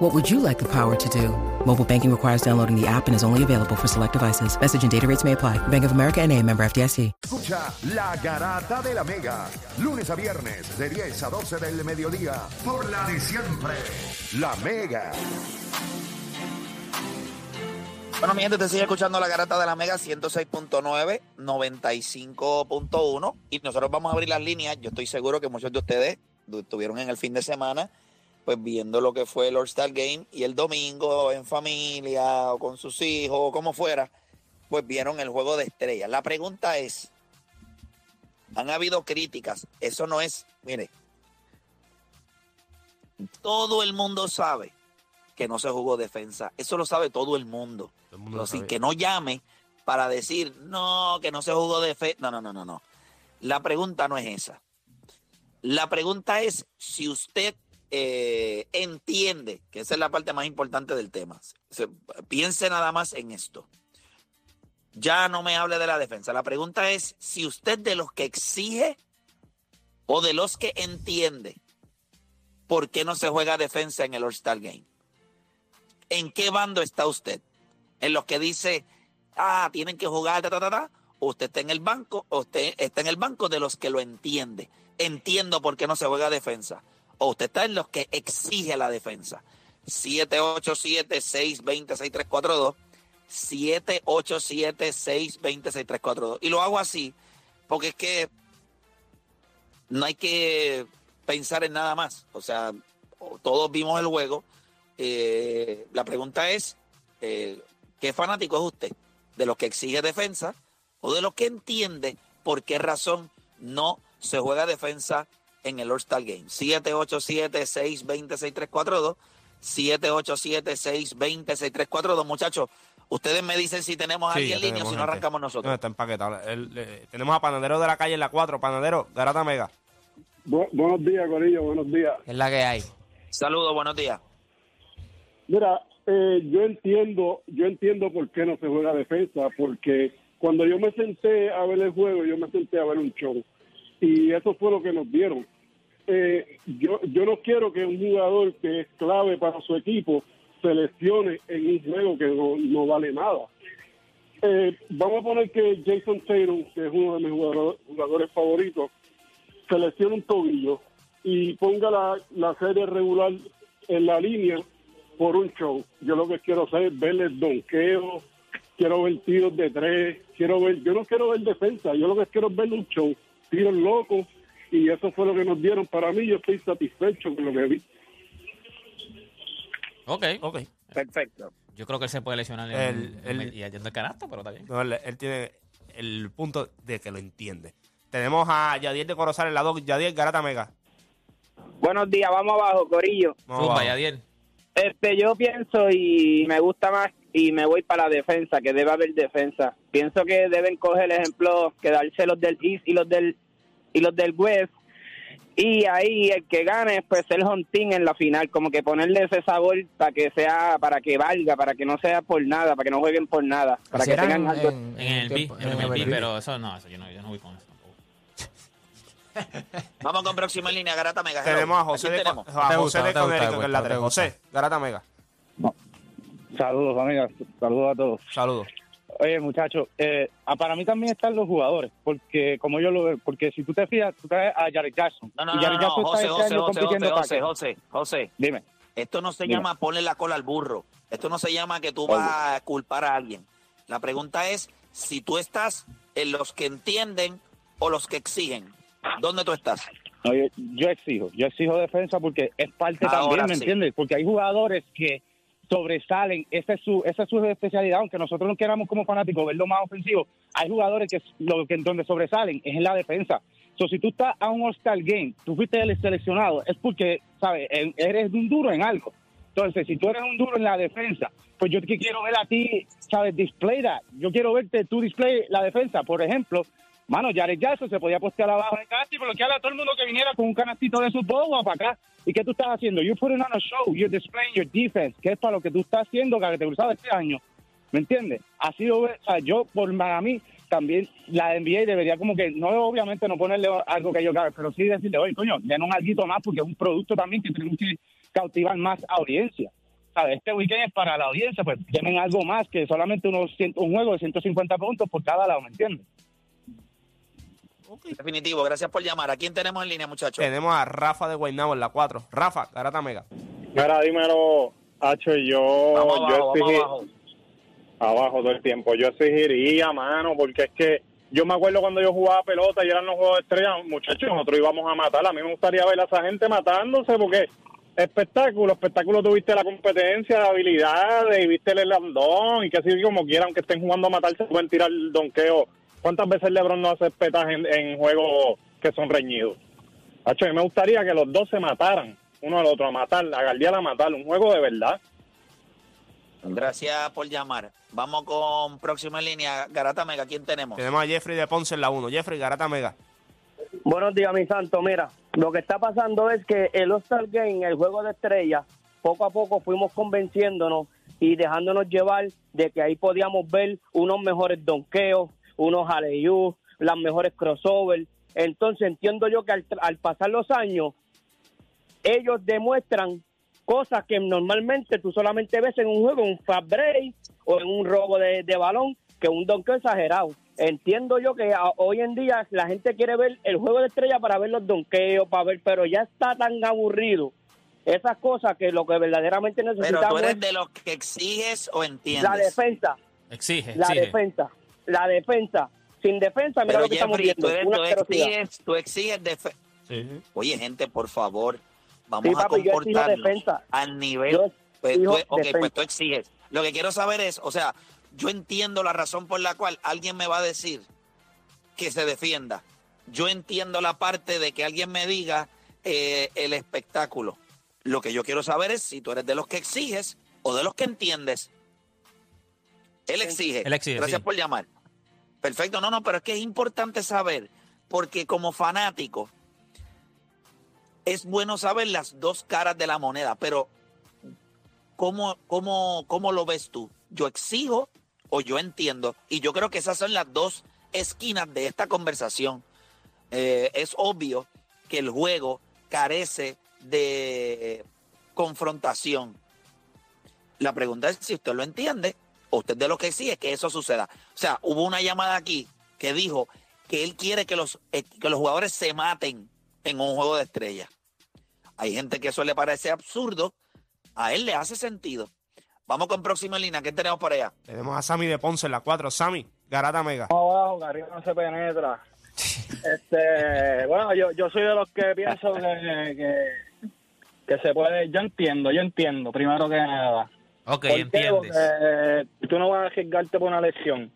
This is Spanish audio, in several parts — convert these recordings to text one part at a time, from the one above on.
What would you like the power to do? Mobile banking requires downloading the app and is only available for select devices. Message and data rates may apply. Bank of America and a member FDIC. Escucha La Garata de la Mega. Lunes a viernes de 10 a 12 del mediodía. Por la de siempre. La Mega. Bueno, mi gente, te sigue escuchando la garata de la Mega 106.9, 95.1 y nosotros vamos a abrir las líneas. Yo estoy seguro que muchos de ustedes estuvieron en el fin de semana pues viendo lo que fue el All-Star Game y el domingo en familia o con sus hijos o como fuera, pues vieron el juego de estrellas. La pregunta es, han habido críticas, eso no es, mire, todo el mundo sabe que no se jugó defensa. Eso lo sabe todo el mundo. Todo el mundo lo Así sabe. que no llame para decir, no, que no se jugó defensa. No, no, no, no, no. La pregunta no es esa. La pregunta es si usted eh, entiende, que esa es la parte más importante del tema. Se- piense nada más en esto. Ya no me hable de la defensa. La pregunta es si usted de los que exige o de los que entiende por qué no se juega defensa en el All-Star Game. ¿En qué bando está usted? ¿En los que dice, ah, tienen que jugar, ta, ta, ta, ta? ¿O usted está en el banco? ¿O usted está en el banco de los que lo entiende? Entiendo por qué no se juega defensa. ¿O usted está en los que exige la defensa? 787-620-6342. 787-620-6342. Y lo hago así porque es que no hay que pensar en nada más. O sea, todos vimos el juego. Eh, la pregunta es, eh, ¿qué fanático es usted? ¿De los que exige defensa o de los que entiende por qué razón no se juega defensa en el All-Star Game? 787-620-6342. 787-620-6342. Muchachos, ustedes me dicen si tenemos Sí, alguien en línea o si no arrancamos No, nosotros. está empaquetado. El- eh, tenemos a Panadero de la calle en la 4. Panadero, Garata Mega. Bu- buenos días, Corillo, buenos días. Es la que hay. Saludos, buenos días. Mira, eh, yo entiendo, yo entiendo por qué no se juega defensa, porque cuando yo me senté a ver el juego, yo me senté a ver un show y eso fue lo que nos dieron. Eh, yo, yo no quiero que un jugador que es clave para su equipo se lesione en un juego que no, no vale nada. Eh, vamos a poner que Jason Tatum, que es uno de mis jugador- jugadores favoritos, se un tobillo y ponga la, la serie regular en la línea por un show. Yo lo que quiero hacer es verle donqueo, quiero ver tiros de tres, quiero ver, yo no quiero ver defensa, yo lo que quiero es verle un show, tiros locos, y eso fue lo que nos dieron. Para mí, yo estoy satisfecho con lo que vi. Ok. Ok. Perfecto. Yo creo que él se puede lesionar El- en, el- y yendo el canasto, pero está bien. No, él, él tiene el punto de que lo entiende. Tenemos a Yadier de Corozal en la 2. Yadier, Garata Mega. Buenos días, vamos abajo, Corillo. Vamos Zumba, abajo. Yadiel. Este, yo pienso y me gusta más y me voy para la defensa, que debe haber defensa. Pienso que deben coger el ejemplo, quedarse los del East y los del y los del West y ahí el que gane pues el Hontín en la final, como que ponerle ese sabor para que sea para que valga, para que no sea por nada, para que no jueguen por nada, para que tengan algo. en, En el B, tiempo- en el B, MLB. pero eso no, eso yo no, yo no voy con eso. tampoco. Vamos con próxima línea, Garata Mega. Tenemos a José ¿A quién de, tenemos? a José de Conérico, que es la no te 3. gusta. José, Garata Mega. Saludos, amigas. Saludos a todos. Saludos. Oye, muchachos, eh, ah, para mí también están los jugadores, porque como yo lo veo, porque si tú te fijas, tú traes a Jared Jackson. No, no, no, Jared no, no, José, este José, José, José. Dime. Esto no se Dime. llama ponerle la cola al burro. Esto no se llama que tú vas a culpar a alguien. La pregunta es si tú estás en los que entienden o los que exigen. ¿Dónde tú estás? Oye, yo exijo, yo exijo defensa porque es parte Ahora también, ¿me sí. entiendes? Porque hay jugadores que sobresalen, esa es su esa es su especialidad, aunque nosotros no queramos como fanáticos verlo más ofensivo, hay jugadores que lo que donde sobresalen es en la defensa. So, si tú estás a un All-Star Game, tú fuiste el seleccionado, es porque, ¿sabes? Eres un duro en algo. Entonces, si tú eres un duro en la defensa, pues yo quiero ver a ti, ¿sabes? Display that. Yo quiero verte tú display la defensa. Por ejemplo, Mano, Jared Jackson se podía postear abajo en casa y bloquear a todo el mundo que viniera con un canastito de sus bobos para acá. ¿Y qué tú estás haciendo? You're putting on a show, you're displaying your defense, que es para lo que tú estás haciendo caracterizado este año. ¿Me entiendes? Ha sido, o sea, yo, por mí, también la NBA debería como que, no obviamente no ponerle algo que yo cabe, pero sí decirle, oye, coño, den un algo más porque es un producto también que tenemos que cautivar más audiencia. ¿Sabes? Este weekend es para la audiencia, pues tienen algo más que solamente unos cien- un juego de 150 puntos por cada lado, ¿me entiendes? Definitivo, gracias por llamar. ¿A quién tenemos en línea, muchachos? Tenemos a Rafa de Guaynabo en la 4. Rafa, Garata Mega. Mira, dímelo, Hacho, yo, Vamos yo abajo, vamos exigí- abajo. abajo todo el tiempo. Yo exigiría, mano, porque es que yo me acuerdo cuando yo jugaba pelota y eran los juegos de estrella, muchachos, nosotros íbamos a matar. A mí me gustaría ver a esa gente matándose porque espectáculo, espectáculo tuviste la competencia, la habilidad y viste el landón y que así como quiera, aunque estén jugando a matarse, pueden tirar el donqueo. ¿Cuántas veces LeBron no hace petaje en, en juegos que son reñidos? Hacho, me gustaría que los dos se mataran, uno al otro, a matar, a Galdial a matar, un juego de verdad. Gracias por llamar. Vamos con próxima línea. Garata Mega, ¿quién tenemos? Tenemos a Jeffrey de Ponce en la 1. Jeffrey, Garata Mega. Buenos días, mi santo. Mira, lo que está pasando es que el All-Star Game, el juego de estrellas, poco a poco fuimos convenciéndonos y dejándonos llevar de que ahí podíamos ver unos mejores donkeos, unos aleyú, las mejores crossovers. Entonces entiendo yo que al, al pasar los años, ellos demuestran cosas que normalmente tú solamente ves en un juego, en un fast break o en un robo de, de balón, que un donkeo exagerado. Entiendo yo que a- hoy en día la gente quiere ver el juego de estrella para ver los donkeos, para ver, pero ya está tan aburrido esas cosas que lo que verdaderamente Pero tú necesitamos eres es de los que exiges o entiendes. la defensa, Exige, la exige. defensa, la defensa. Sin defensa, mira Pero lo que estamos Jeffrey, viendo. tú, tú exiges, tú exiges defe- Sí. Oye, gente, por favor, vamos Sí, a papi, comportarnos defensa. al nivel. Pues, tú, exijo ok, pues defensa. tú exiges. Lo que quiero saber es, o sea, yo entiendo la razón por la cual alguien me va a decir que se defienda. Yo entiendo la parte de que alguien me diga eh, el espectáculo. Lo que yo quiero saber es si tú eres de los que exiges o de los que entiendes. Él exige. Él exige, Gracias sí. por llamar. Perfecto, no, no, pero es que es importante saber, porque como fanático, es bueno saber las dos caras de la moneda, pero ¿cómo, cómo, cómo lo ves tú? ¿Yo exijo o yo entiendo? Y yo creo que esas son las dos esquinas de esta conversación. Eh, es obvio que el juego carece de confrontación. La pregunta es si usted lo entiende usted de lo que exige que eso suceda. O sea, hubo una llamada aquí que dijo que él quiere que los, eh, que los jugadores se maten en un juego de estrellas. Hay gente que eso le parece absurdo, a él le hace sentido. Vamos con próxima línea, ¿qué tenemos por allá? Tenemos a Sammy de Ponce en la 4. Sammy, Garata Mega. abajo, que arriba no se penetra. Este, bueno, yo, yo soy de los que pienso que, que, que se puede, yo entiendo, yo entiendo, primero que nada. Ok, ¿Por qué? entiendes. Porque eh, tú no vas a arriesgarte por una lesión.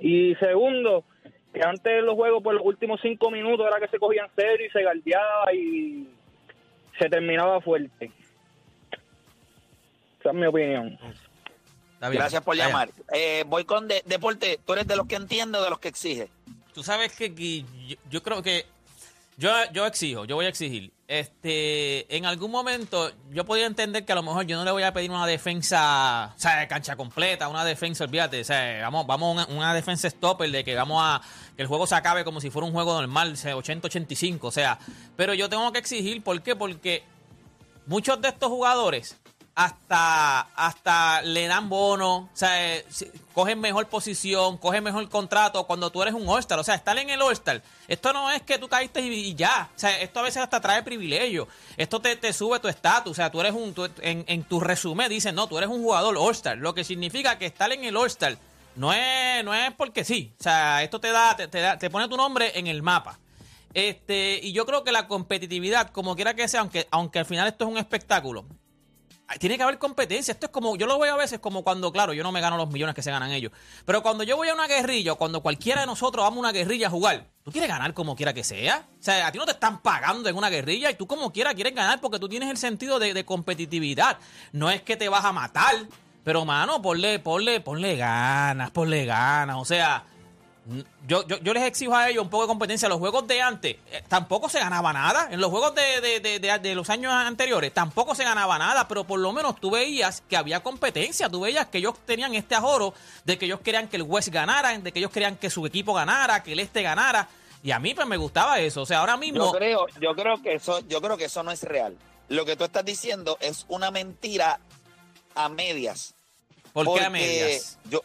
Y segundo, que antes los juegos por los últimos cinco minutos era que se cogían serio y se galdeaba y se terminaba fuerte. Esa es mi opinión. Gracias por llamar. Eh, voy con de- Deporte, ¿tú eres de los que entiende o de los que exige? Tú sabes que, que yo, yo creo que yo, yo exijo, yo voy a exigir. Este, en algún momento yo podría entender que a lo mejor yo no le voy a pedir una defensa, o sea, cancha completa, una defensa, olvídate, o sea, vamos, vamos a una, una defensa stopper de que vamos a que el juego se acabe como si fuera un juego normal, o sea, 80-85, o sea, pero yo tengo que exigir, ¿por qué? Porque muchos de estos jugadores hasta, hasta le dan bono, o sea, eh, cogen mejor posición, cogen mejor contrato cuando tú eres un All-Star. O sea, estar en el All-Star, esto no es que tú caíste y, ya. O sea, esto a veces hasta trae privilegio. Esto te, te sube tu estatus. O sea, tú eres un, en, en tu resumen dicen, no, tú eres un jugador All-Star. Lo que significa que estar en el All-Star no es, no es porque sí. O sea, esto te da, te, te pone tu nombre en el mapa. Este, y yo creo que la competitividad, como quiera que sea, aunque, aunque al final esto es un espectáculo, tiene que haber competencia. Esto es como, yo lo veo a veces como cuando, claro, yo no me gano los millones que se ganan ellos. Pero cuando yo voy a una guerrilla, o cuando cualquiera de nosotros vamos a una guerrilla a jugar, tú quieres ganar como quiera que sea. O sea, a ti no te están pagando en una guerrilla y tú como quiera quieres ganar porque tú tienes el sentido de, de competitividad. No es que te vas a matar, pero mano, ponle, ponle, ponle ganas, ponle ganas. O sea, Yo, yo, yo les exijo a ellos un poco de competencia. Los juegos de antes eh, tampoco se ganaba nada. En los juegos de, de, de, de- los años anteriores tampoco se ganaba nada, pero por lo menos tú veías que había competencia. Tú veías que ellos tenían este ajoro de que ellos querían que el West ganara, de que ellos querían que su equipo ganara, que el Este ganara. Y a mí pues me gustaba eso. O sea, ahora mismo... Yo creo, yo creo que eso, yo creo que eso no es real. Lo que tú estás diciendo es una mentira a medias. ¿Por qué a medias? Yo,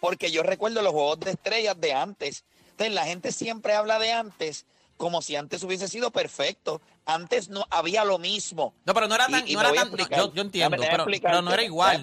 porque yo recuerdo los juegos de estrellas de antes. Entonces, la gente siempre habla de antes como si antes hubiese sido perfecto. Antes no había lo mismo. No, pero no era tan... Y- y no era tan- no, yo, yo entiendo, pero, no era igual. ¿no?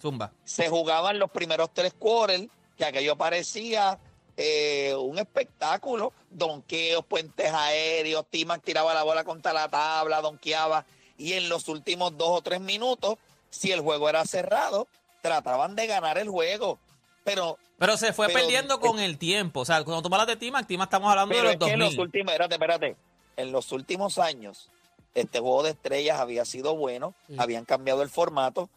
Zumba. Se jugaban los primeros tres quarters, que aquello parecía eh, un espectáculo. Donqueos, puentes aéreos, Timac tiraba la bola contra la tabla, donkeaba. Y en los últimos dos o tres minutos, si el juego era cerrado, trataban de ganar el juego. Pero Pero se fue Pero- perdiendo con el tiempo. O sea, cuando tú hablas de Timac, Timac estamos hablando Pero de es los que en los 2000. últimos, espérate, espérate. En los últimos años, este juego de estrellas había sido bueno, habían cambiado el formato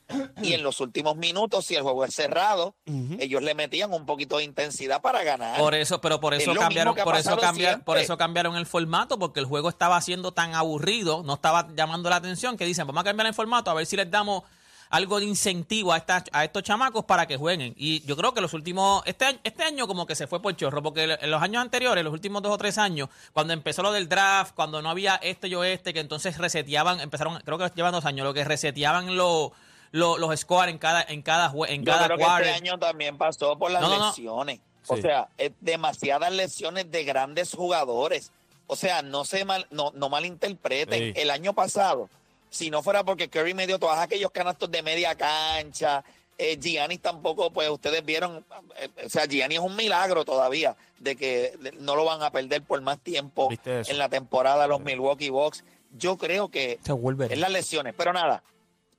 y en los últimos minutos, si el juego es cerrado, ellos le metían un poquito de intensidad para ganar. Por eso, pero por Es eso cambiaron, por eso cambiaron, por eso cambiaron el formato, porque el juego estaba siendo tan aburrido, no estaba llamando la atención, que dicen, vamos a cambiar el formato a ver si les damos algo de incentivo a esta, a estos chamacos para que jueguen. Y yo creo que los últimos, este año, este año como que se fue por chorro, porque en los años anteriores, los últimos dos o tres años, cuando empezó lo del draft, cuando no había este y oeste, que entonces reseteaban, empezaron, creo que llevan dos años, lo que reseteaban los los los scores en cada, en cada, en Yo cada creo que quarter. este año también pasó por las No, no, no. lesiones. O Sí. sea, es demasiadas lesiones de grandes jugadores. O sea, no se mal, no, no malinterpreten. Sí. El año pasado, si no fuera porque Curry me dio todos aquellos canastos de media cancha, eh, Giannis tampoco, pues ustedes vieron, eh, o sea, Giannis es un milagro todavía de que no lo van a perder por más tiempo en la temporada los Milwaukee Bucks. Yo creo que Se vuelve. es las lesiones, pero nada,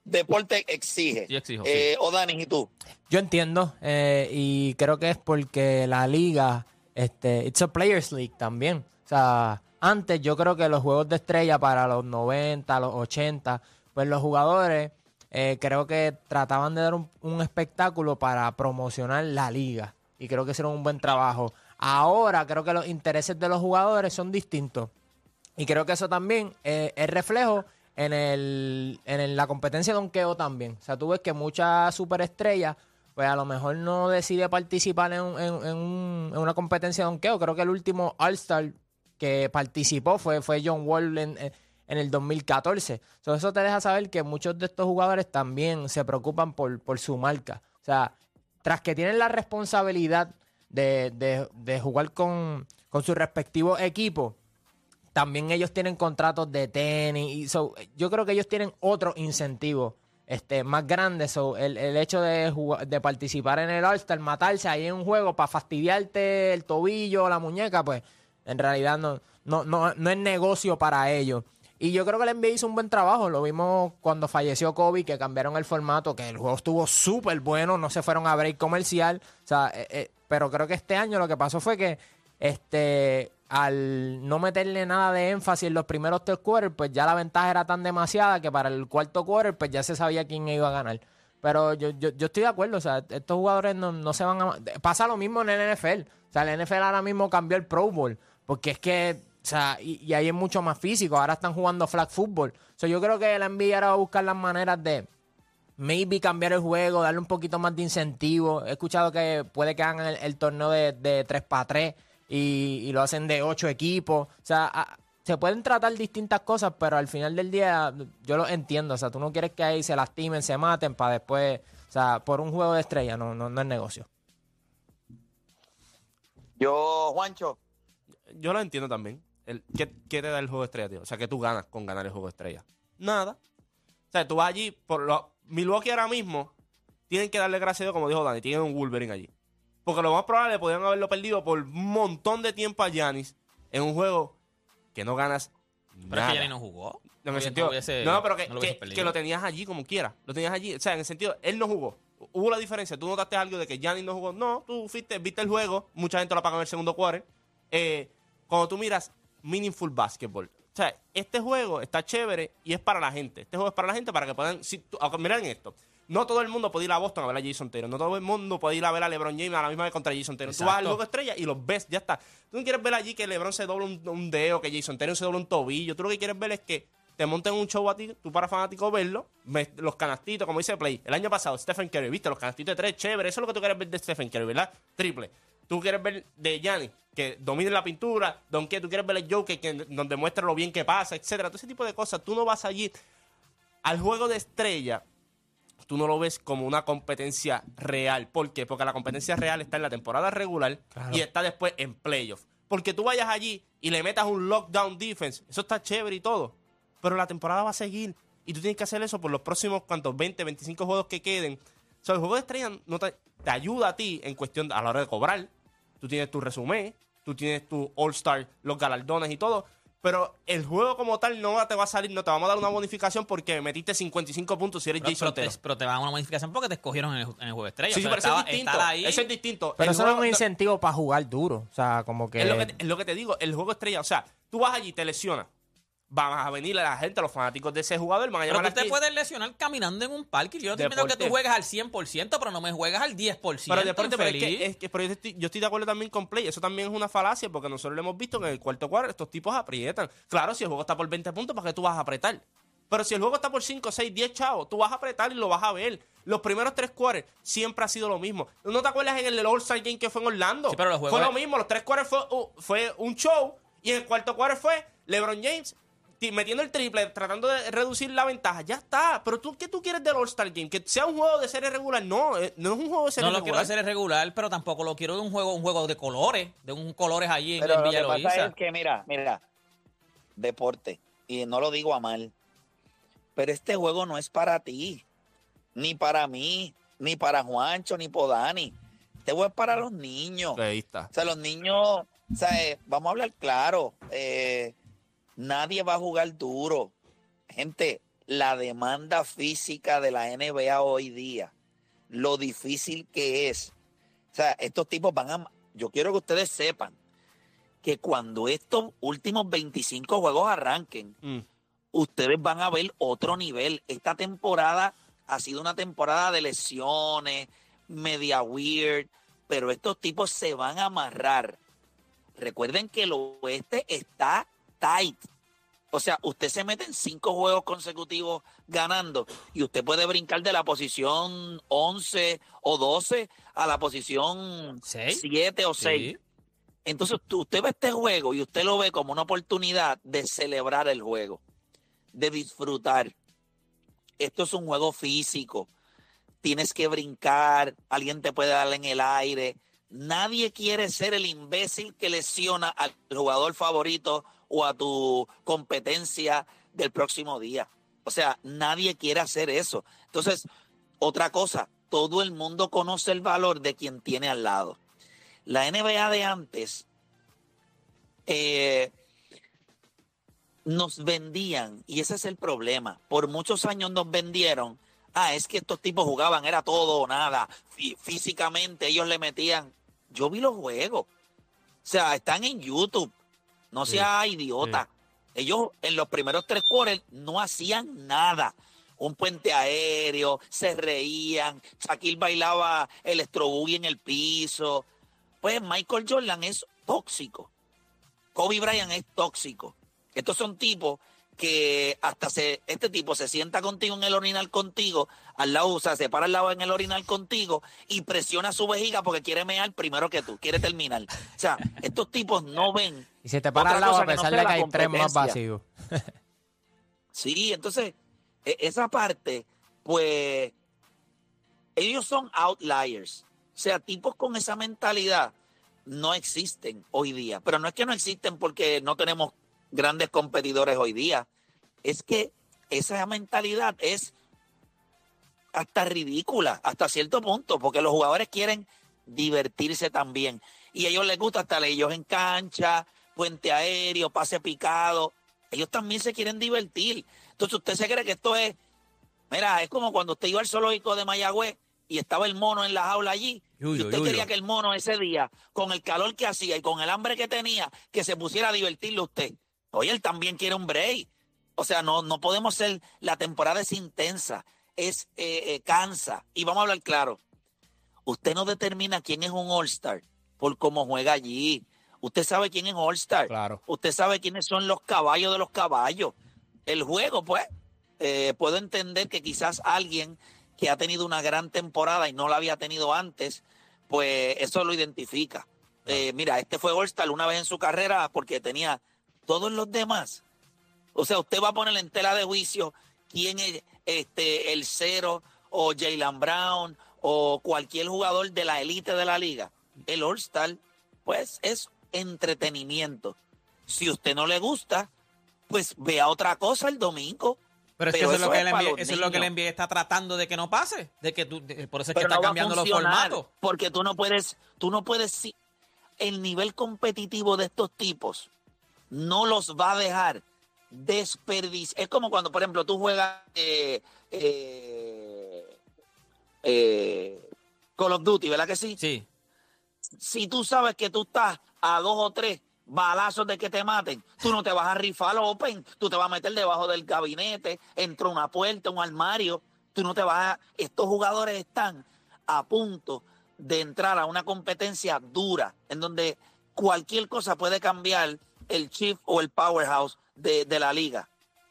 deporte exige. Sí, exijo, Eh, O'Dani, ¿y tú? Yo entiendo eh, y creo que es porque la liga, este, it's a players league también. O sea, antes yo creo que los juegos de estrella para los 90, los 80, pues los jugadores eh, creo que trataban de dar un, espectáculo para promocionar la liga y creo que hicieron un buen trabajo. Ahora creo que los intereses de los jugadores son distintos. Y creo que eso también eh, es reflejo en, el, en la competencia de donkeo también. O sea, tú ves que muchas superestrellas, pues a lo mejor no decide participar en un- en una competencia de donkeo. Creo que el último All-Star que participó fue, fue John Wall en, en- el 2014. So, eso te deja saber que muchos de estos jugadores también se preocupan por, por su marca. O sea, tras que tienen la responsabilidad de, de- jugar con, con su respectivo equipo, también ellos tienen contratos de tenis. Y yo creo que ellos tienen otro incentivo este, más grande. El, hecho de, de participar en el All-Star, matarse ahí en un juego para fastidiarte el tobillo o la muñeca, pues en realidad no, no, no, no es negocio para ellos. Y yo creo que el NBA hizo un buen trabajo. Lo vimos cuando falleció Kobe, que cambiaron el formato, que el juego estuvo súper bueno, no se fueron a break comercial. O sea, eh, eh, pero creo que este año lo que pasó fue que este al no meterle nada de énfasis en los primeros tres quarters, pues ya la ventaja era tan demasiada que para el cuarto quarter, pues ya se sabía quién iba a ganar. Pero yo, yo, yo estoy de acuerdo, o sea, estos jugadores no, no se van a... Pasa lo mismo en el NFL. O sea, el NFL ahora mismo cambió el Pro Bowl, porque es que, o sea, y, ahí es mucho más físico, ahora están jugando flag football. O sea, yo creo que la NBA ahora va a buscar las maneras de maybe cambiar el juego, darle un poquito más de incentivo. He escuchado que puede que hagan el, torneo de, de 3 para 3 y, lo hacen de 8 equipos. O sea, se pueden tratar distintas cosas, pero al final del día yo lo entiendo. O sea, tú no quieres que ahí se lastimen, se maten para después, o sea, por un juego de estrella, no, no, no es negocio. Yo, Juancho, Yo lo entiendo también. El, ¿qué, qué te da el juego de estrella, tío? O sea, que tú ganas con ganar el juego de estrella. Nada. O sea, tú vas allí, por lo, Milwaukee ahora mismo, tienen que darle gracias a Dios, como dijo Dani, tienen un Wolverine allí. Porque lo más probable podrían haberlo perdido por un montón de tiempo a Giannis en un juego que no ganas Pero es que Giannis no jugó. No, en el sentido, hubiese- no, pero que, no lo que- lo tenías allí como quiera. Lo tenías allí. O sea, en el sentido, él no jugó. Hubo la diferencia. Tú notaste algo de que Giannis no jugó. No, tú fuiste, viste el juego. Mucha gente lo apaga en el segundo quarter. Eh, cuando tú miras Meaningful Basketball. O sea, este juego está chévere y es para la gente. Este juego es para la gente para que puedan. Si, tú- ah, miren esto. No todo el mundo puede ir a Boston a ver a Jason Taylor. No todo el mundo puede ir a ver a LeBron James a la misma vez contra Jason Taylor. Tú vas al juego estrella y los ves, ya está. Tú no quieres ver allí que LeBron se doble un, un dedo, que Jason Taylor se doble un tobillo. Tú lo que quieres ver es que te monten un show a ti, tú para fanático verlo, los canastitos, como dice Play. El año pasado, Stephen Curry, viste, los canastitos de tres, chévere. Eso es lo que tú quieres ver de Stephen Curry, ¿verdad? Triple. Tú quieres ver de Gianni, que domine la pintura, Don que tú quieres ver el Joker, que, donde muestra lo bien que pasa, etcétera. Todo ese tipo de cosas. Tú no vas allí al juego de estrella tú no lo ves como una competencia real. ¿Por qué? Porque la competencia real está en la temporada regular Claro. y está después en playoff. Porque tú vayas allí y le metas un lockdown defense, eso está chévere y todo. Pero la temporada va a seguir y tú tienes que hacer eso por los próximos, ¿cuántos? 20, 25 juegos que queden. O sea, el juego de estrella no te, te ayuda a ti en cuestión a la hora de cobrar. Tú tienes tu resumen, tú tienes tu All-Star, los galardones y todo. Pero el juego como tal no te va a salir, no te vamos a dar una bonificación porque metiste 55 puntos si eres Pero, Jason pero te, pero te van a una modificación porque te escogieron en el, en el juego de estrella. Sí, sí, O sea, pero eso es distinto. ahí- Eso es distinto. Pero El eso no es un incentivo para jugar duro. O sea, como que. es, lo que, es lo que te digo, el juego estrella. O sea, tú vas allí, te lesionas. Van a venir la gente, los fanáticos de ese jugador, van a Pero llamar tú te puedes lesionar caminando en un parque. Yo no estoy pidiendo que Deporte. tú juegues al 100%, pero no me juegas al 10%. Pero deporte, pero es infeliz. que, es que- pero yo, estoy, yo estoy de acuerdo también con Play. Eso también es una falacia porque nosotros lo hemos visto que en el cuarto cuadro estos tipos aprietan. Claro, si el juego está por 20 puntos, ¿para qué tú vas a apretar? Pero si el juego está por 5, 6, 10 chavos, tú vas a apretar y lo vas a ver. Los primeros tres quarters siempre ha sido lo mismo. ¿No te acuerdas en el All-Star Game que fue en Orlando? Sí, pero los juegos fue lo mismo. Los tres quarters fue, uh, fue un show y en el cuarto quarter fue LeBron James metiendo el triple, tratando de reducir la ventaja. Ya está. Pero tú, ¿qué tú quieres del All-Star Game? ¿Que sea un juego de serie regular? No, eh, no es un juego de serie No lo quiero regular. hacer regular, pero tampoco lo quiero de un juego, un juego de colores, de un colores allí en Pero el lo Villa que pasa es que, mira, mira, deporte, y no lo digo a mal, pero este juego no es para ti, ni para mí, ni para Juancho, ni para Dani. Este juego es para los niños. Ahí está. O sea, los niños, o sea, eh, vamos a hablar claro, eh, nadie va a jugar duro. Gente, la demanda física de la NBA hoy día, lo difícil que es. O sea, estos tipos van a... Yo quiero que ustedes sepan que cuando estos últimos 25 juegos arranquen, Mm. ustedes van a ver otro nivel. Esta temporada ha sido una temporada de lesiones, media weird, pero estos tipos se van a amarrar. Recuerden que el oeste está tight. O sea, usted se mete en cinco juegos consecutivos ganando y usted puede brincar de la posición 11 o 12 a la posición ¿Seis? 7 o 6. Sí. Entonces tú- usted ve este juego y usted lo ve como una oportunidad de celebrar el juego, de disfrutar. Esto es un juego físico. Tienes que brincar, alguien te puede dar en el aire. Nadie quiere ser el imbécil que lesiona al jugador favorito o a tu competencia del próximo día. O sea, nadie quiere hacer eso. Entonces, otra cosa, todo el mundo conoce el valor de quien tiene al lado. La NBA de antes eh, nos vendían, y ese es el problema. Por muchos años nos vendieron. Ah, es que estos tipos jugaban, era todo o nada. Fí- físicamente ellos le metían. Yo vi los juegos. O sea, están en YouTube. No Sí, sea idiota. Ellos en los primeros tres quarters no hacían nada. Un puente aéreo, se reían. Shaquille bailaba el boogie en el piso. Pues Michael Jordan es tóxico. Kobe Bryant es tóxico. Estos son tipos que hasta se, este tipo se sienta contigo en el orinal contigo, al lado, o sea, se para al lado en el orinal contigo y presiona su vejiga porque quiere mear primero que tú, quiere terminar. O sea, estos tipos no ven. Y se te para al lado a no pesar de que hay tres más vacíos. Sí, entonces, e- esa parte, pues, ellos son outliers. O sea, tipos con esa mentalidad no existen hoy día. Pero no es que no existen porque no tenemos grandes competidores hoy día. Es que esa mentalidad es hasta ridícula, hasta cierto punto, porque los jugadores quieren divertirse también. Y a ellos les gusta estar ellos en cancha, puente aéreo, pase picado. Ellos también se quieren divertir. Entonces usted se cree que esto es, mira, es como cuando usted iba al zoológico de Mayagüez y estaba el mono en la jaula allí. Y usted quería que el mono ese día, con el calor que hacía y con el hambre que tenía, que se pusiera a divertirle usted. Oye, él también quiere un break. O sea, no, no podemos ser, la temporada es intensa. es eh, eh, cansa. Y vamos a hablar claro. Usted no determina quién es un All-Star por cómo juega allí. Usted sabe quién es All-Star. Claro. Usted sabe quiénes son los caballos de los caballos. El juego, pues, eh, puedo entender que quizás alguien que ha tenido una gran temporada y no la había tenido antes, pues eso lo identifica. Eh, mira, este fue All-Star una vez en su carrera porque tenía todos los demás. O sea, usted va a poner en tela de juicio quién es este, el cero o Jalen Brown o cualquier jugador de la élite de la liga. El All-Star, pues, es entretenimiento. Si usted no le gusta, pues vea otra cosa el domingo. Pero es que eso, es lo que, el para NBA, eso es lo que el. NBA está tratando de que no pase. De que tú, de- por eso es que está no cambiando los formatos. Porque tú no puedes, tú no puedes, el nivel competitivo de estos tipos no los va a dejar desperdiciar. Es como cuando, por ejemplo, tú juegas eh, eh, eh, Call of Duty, ¿verdad que sí? Sí. Si tú sabes que tú estás a dos o tres balazos de que te maten, tú no te vas a rifar open, tú te vas a meter debajo del gabinete, entre una puerta, un armario, tú no te vas a... Estos jugadores están a punto de entrar a una competencia dura, en donde cualquier cosa puede cambiar el chief o el powerhouse de, de la liga.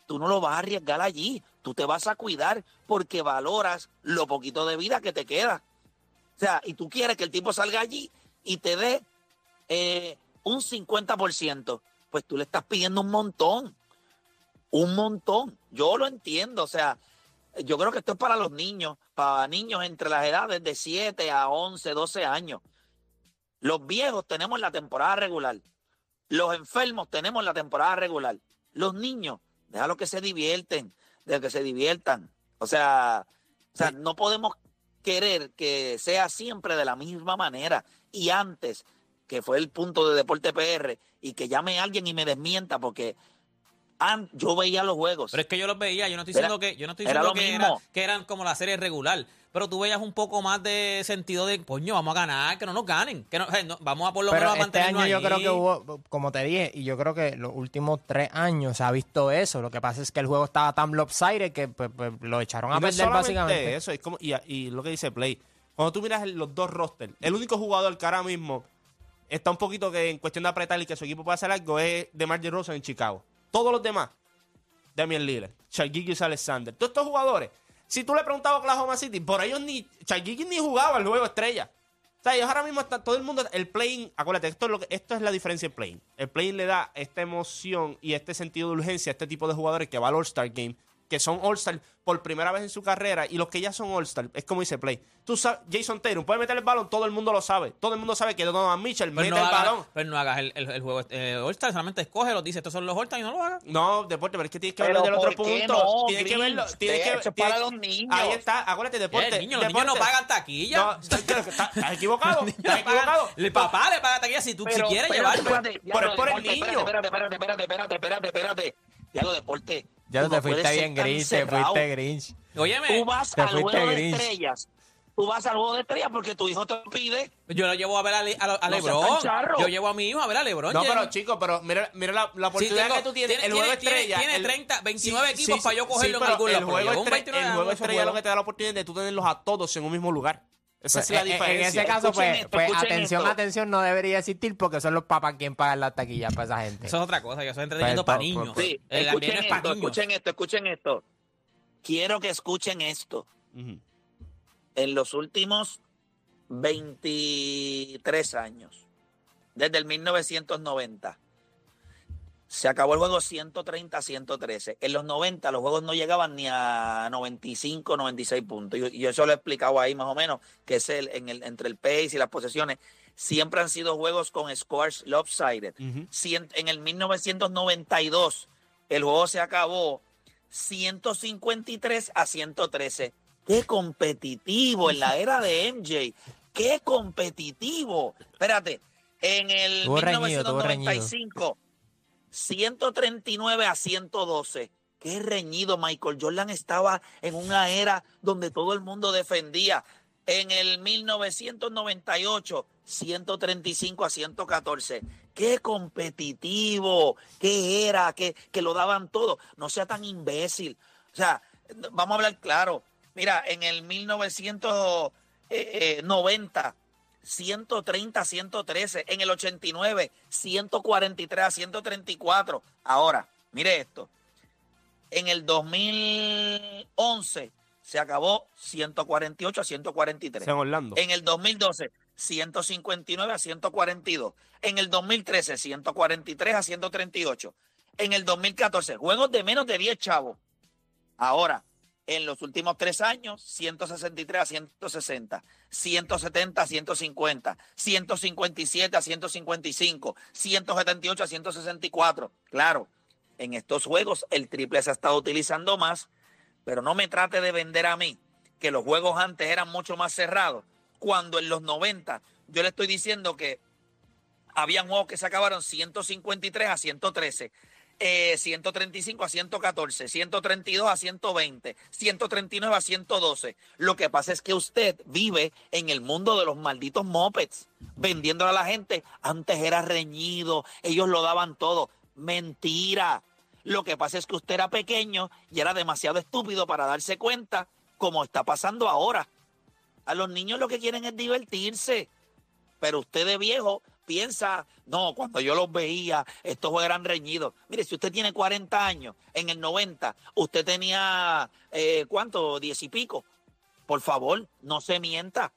Tú no lo vas a arriesgar allí, tú te vas a cuidar porque valoras lo poquito de vida que te queda. O sea, y tú quieres que el tipo salga allí y te dé eh, un 50%, pues tú le estás pidiendo un montón. Un montón. Yo lo entiendo. O sea, yo creo que esto es para los niños, para niños entre las edades de 7 a 11, 12 años. Los viejos tenemos la temporada regular. Los enfermos tenemos la temporada regular. Los niños, déjalo que se divierten, de que se diviertan. O sea, o sea, no podemos querer que sea siempre de la misma manera. Y antes, que fue el punto de Deporte PR, y que llame alguien y me desmienta, porque yo veía los juegos. Pero es que yo los veía, yo no estoy Era- diciendo que, yo no estoy era diciendo lo que, mismo. era- que eran como la serie regular. Pero tú veías un poco más de sentido de, coño, vamos a ganar, que no nos ganen. Que no, no, vamos a por lo Pero menos a este año yo creo que hubo, como te dije, y yo creo que los últimos tres años se ha visto eso. Lo que pasa es que el juego estaba tan lopsided que pues, pues, lo echaron a perder básicamente. eso, es como, y, y lo que dice Play. Cuando tú miras los dos rosters, el único jugador que ahora mismo está un poquito que en cuestión de apretar y que su equipo pueda hacer algo es DeMar DeRozan en Chicago. Todos los demás, Damian Lillard, Chargigis Alexander, todos estos jugadores. Si tú le preguntabas a Oklahoma City, por ellos ni Chargigis ni jugaba el juego estrella. O sea, ahora mismo están todo el mundo, el playing, acuérdate, esto es, lo que, esto es la diferencia en playing. El playing le da esta emoción y este sentido de urgencia a este tipo de jugadores que va al All-Star Game, que son All-Star por primera vez en su carrera y los que ya son All-Star, es como dice Play. Tú sabes, Jason Tatum puede meter el balón, todo el mundo lo sabe. Todo el mundo sabe que Donovan Mitchell Pero mete no, el balón. pero no hagas el, el- el juego eh, All-Star, solamente escógelo, dice, estos son los All-Star y no lo hagas. No, deporte, pero es que tienes que verlo del otro ¿por qué punto. no, tienes que verlo. Tienes que, es tienes- para los niños. Ahí está, acuérdate, deporte. Eh, niño, los niños no pagan taquilla. No, estás, equivocado. Estás equivocado. El papá le paga taquilla si tú si quieres llevarlo. Pero es por el niño. Espérate, espérate, espérate, espérate, espérate, espérate. Ya lo deporte. Ya tú te no fuiste bien Grinch, te fuiste Grinch. Óyeme, Tú vas Te al juego de estrellas. Tú vas al juego de estrellas porque tu hijo te lo pide. yo lo llevo a ver a, Le- a, a No Lebron. Yo llevo a mi hijo a ver a Lebron. No, pero chicos, pero mira, mira la, la Sí, oportunidad tengo- que tú tienes. tiene- el juego tiene- estrella. tiene el- 30, 29 equipos para yo cogerlo en algún el lado, pero juego, llevo un estre- 29 el juego estrella es lo que te da la oportunidad de tú tenerlos a todos en un mismo lugar. Esa Pues, es la en- en- diferencia. En ese caso, Escuchen pues, esto, pues atención, esto. atención, no debería existir porque son los papás quien pagan las taquillas para esa gente. Eso es otra cosa, entreteniendo Pues, para pues, niños. pues, Sí, El escuchen ambiente es para esto, niños. escuchen esto, escuchen esto. Quiero que escuchen esto. En los últimos 23 años, desde el 1990, se acabó el juego 130 a 113. En los 90 los juegos no llegaban ni a 95, 96 puntos. Y, yo eso lo he explicado ahí más o menos, que es el, en el, entre el pace y las posesiones. Siempre han sido juegos con scores lopsided. Cien- en el 1992 el juego se acabó 153 a 113. Qué competitivo en la era de MJ. Qué competitivo. Espérate, en el Estuvo reñido, estuvo reñido. 1995 139 a 112. Qué reñido. Michael Jordan estaba en una era donde todo el mundo defendía. En el 1998, 135 a 114. Qué competitivo, qué era, que, que lo daban todo. No sea tan imbécil. O sea, vamos a hablar claro. Mira, en el 1990, 130 a 113. En el 89, 143 a 134. Ahora, mire esto. En el 2011 se acabó 148 a 143. En Orlando. En el 2012, 159 a 142. En el 2013, 143 a 138. En el 2014, juegos de menos de 10 chavos. Ahora, en los últimos tres años, 163 a 160, 170 a 150, 157 a 155, 178 a 164. Claro, en estos juegos el triple se ha estado utilizando más, pero no me trate de vender a mí que los juegos antes eran mucho más cerrados, cuando en los 90 yo le estoy diciendo que habían juegos que se acabaron 153 a 113, eh, 135 a 114, 132 a 120, 139 a 112. Lo que pasa es que usted vive en el mundo de los malditos mopeds, vendiéndole a la gente. Antes era reñido, ellos lo daban todo. Mentira. Lo que pasa es que usted era pequeño y era demasiado estúpido para darse cuenta como está pasando ahora. A los niños lo que quieren es divertirse. Pero usted de viejo piensa, no, cuando yo los veía, estos eran reñidos. Mire, si usted tiene 40 años, en el 90, usted tenía, eh, ¿cuánto? Diez y pico. Por favor, no se mienta.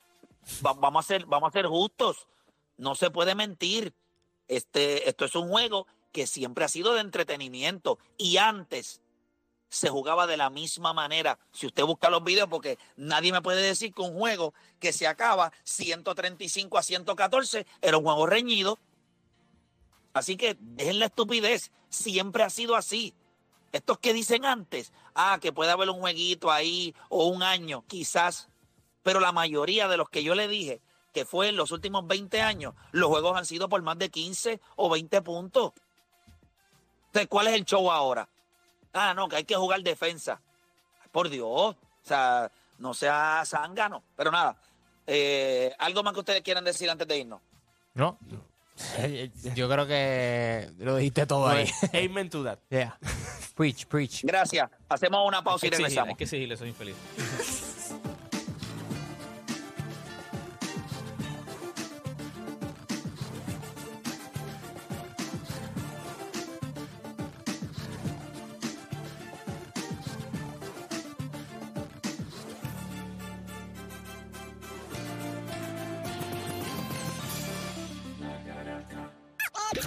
Va- vamos, a ser, vamos a ser justos. No se puede mentir. Este, esto es un juego que siempre ha sido de entretenimiento. Y antes se jugaba de la misma manera. Si usted busca los videos, porque nadie me puede decir que un juego que se acaba 135 a 114 era un juego reñido. Así que dejen la estupidez. Siempre ha sido así. Estos que dicen antes, ah, que puede haber un jueguito ahí o un año, quizás. Pero la mayoría de los que yo le dije que fue en los últimos 20 años, los juegos han sido por más de 15 o 20 puntos. Entonces, ¿cuál es el show ahora? Ah, no, que hay que jugar defensa. Por Dios, o sea, no sea zángano. Pero nada, eh, ¿algo más que ustedes quieran decir antes de irnos? No. Yo creo que lo dijiste todo ahí. Amen to that. Yeah. Preach, preach. Gracias. Hacemos una Hay pausa que y regresamos. hay que exigirle, soy infeliz.